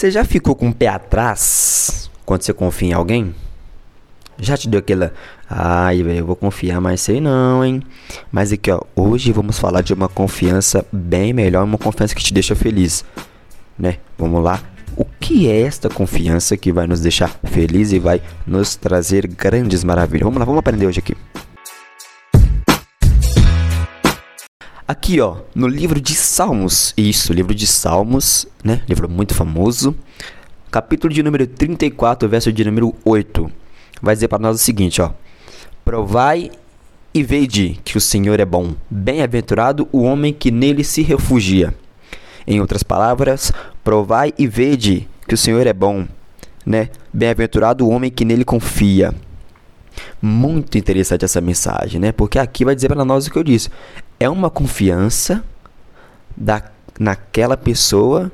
Você já ficou com o pé atrás quando você confia em alguém? Já te deu aquela. Ai, velho, eu vou confiar, mas sei não, hein? Mas aqui, ó. Hoje vamos falar de uma confiança bem melhor, uma confiança que te deixa feliz, né? Vamos lá. O que é esta confiança que vai nos deixar feliz e vai nos trazer grandes maravilhas? Vamos lá, vamos aprender hoje aqui. Aqui, ó, no livro de Salmos, isso, livro de Salmos, né? Livro muito famoso. Capítulo de número 34, verso de número 8. Vai dizer para nós o seguinte, ó: Provai e vede que o Senhor é bom. Bem-aventurado o homem que nele se refugia. Em outras palavras, provai e vede que o Senhor é bom, né? Bem-aventurado o homem que nele confia. Muito interessante essa mensagem, né? Porque aqui vai dizer para nós o que eu disse. É uma confiança da, naquela pessoa,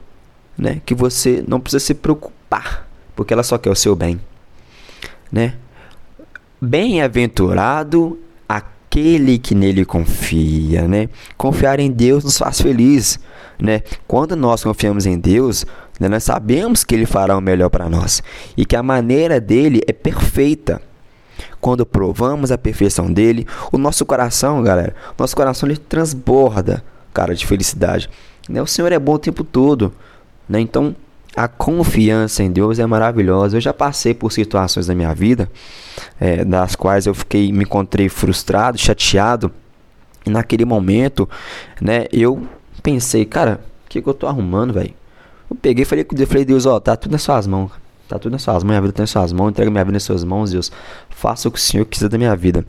né? Que você não precisa se preocupar, porque ela só quer o seu bem, né? Bem-aventurado aquele que nele confia, né? Confiar em Deus nos faz feliz, né? Quando nós confiamos em Deus, né, nós sabemos que Ele fará o melhor para nós e que a maneira dele é perfeita. Quando provamos a perfeição dele, o nosso coração, galera, nosso coração ele transborda, cara, de felicidade. Né? O Senhor é bom o tempo todo, né? Então, a confiança em Deus é maravilhosa. Eu já passei por situações na minha vida, é, das quais eu fiquei, me encontrei frustrado, chateado. E naquele momento, né, eu pensei, cara, o que, que eu tô arrumando, velho? Eu peguei e falei falei, Deus, ó, tá tudo nas suas mãos. Tá tudo nas suas mãos, minha vida tá nas suas mãos, entrega minha vida nas suas mãos, Deus. Faça o que o Senhor quiser da minha vida.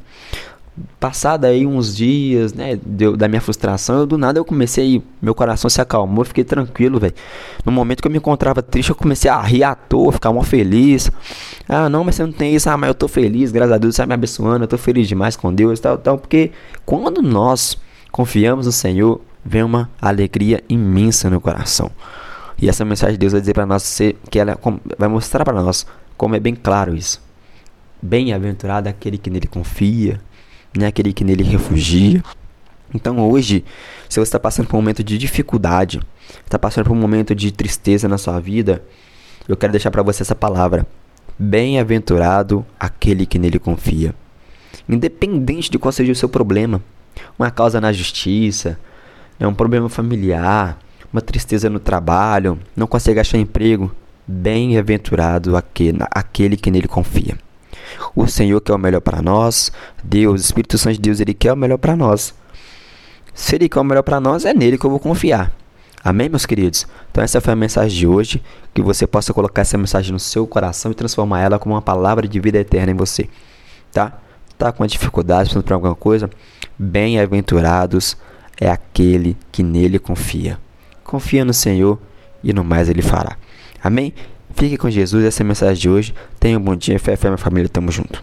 Passado aí uns dias, né, deu, da minha frustração, eu, do nada eu comecei, meu coração se acalmou, fiquei tranquilo, velho. No momento que eu me encontrava triste, eu comecei a rir à toa, ficar mó feliz. Ah, não, mas você não tem isso. Ah, mas eu tô feliz, graças a Deus, você tá me abençoando, eu tô feliz demais com Deus tal, tal. Porque quando nós confiamos no Senhor, vem uma alegria imensa no coração. E essa mensagem de Deus vai dizer para nós que ela vai mostrar para nós como é bem claro isso. Bem-aventurado aquele que nele confia, né? aquele que nele refugia. Então hoje, se você está passando por um momento de dificuldade, está passando por um momento de tristeza na sua vida, eu quero deixar para você essa palavra: Bem-aventurado aquele que nele confia. Independente de qual seja o seu problema, uma causa na justiça, né, um problema familiar, uma tristeza no trabalho, não consegue achar emprego, bem-aventurado aquele, aquele que nele confia. O Senhor quer o melhor para nós, Deus, Espírito Santo de Deus, ele quer o melhor para nós. Se ele quer o melhor para nós, é nele que eu vou confiar. Amém, meus queridos? Então, essa foi a mensagem de hoje. Que você possa colocar essa mensagem no seu coração e transformar ela como uma palavra de vida eterna em você. Tá? Tá com dificuldade, precisando para alguma coisa? Bem-aventurados é aquele que nele confia. Confia no Senhor e no mais Ele fará. Amém? Fique com Jesus, essa é a mensagem de hoje. Tenha um bom dia, fé, fé, minha família, tamo junto.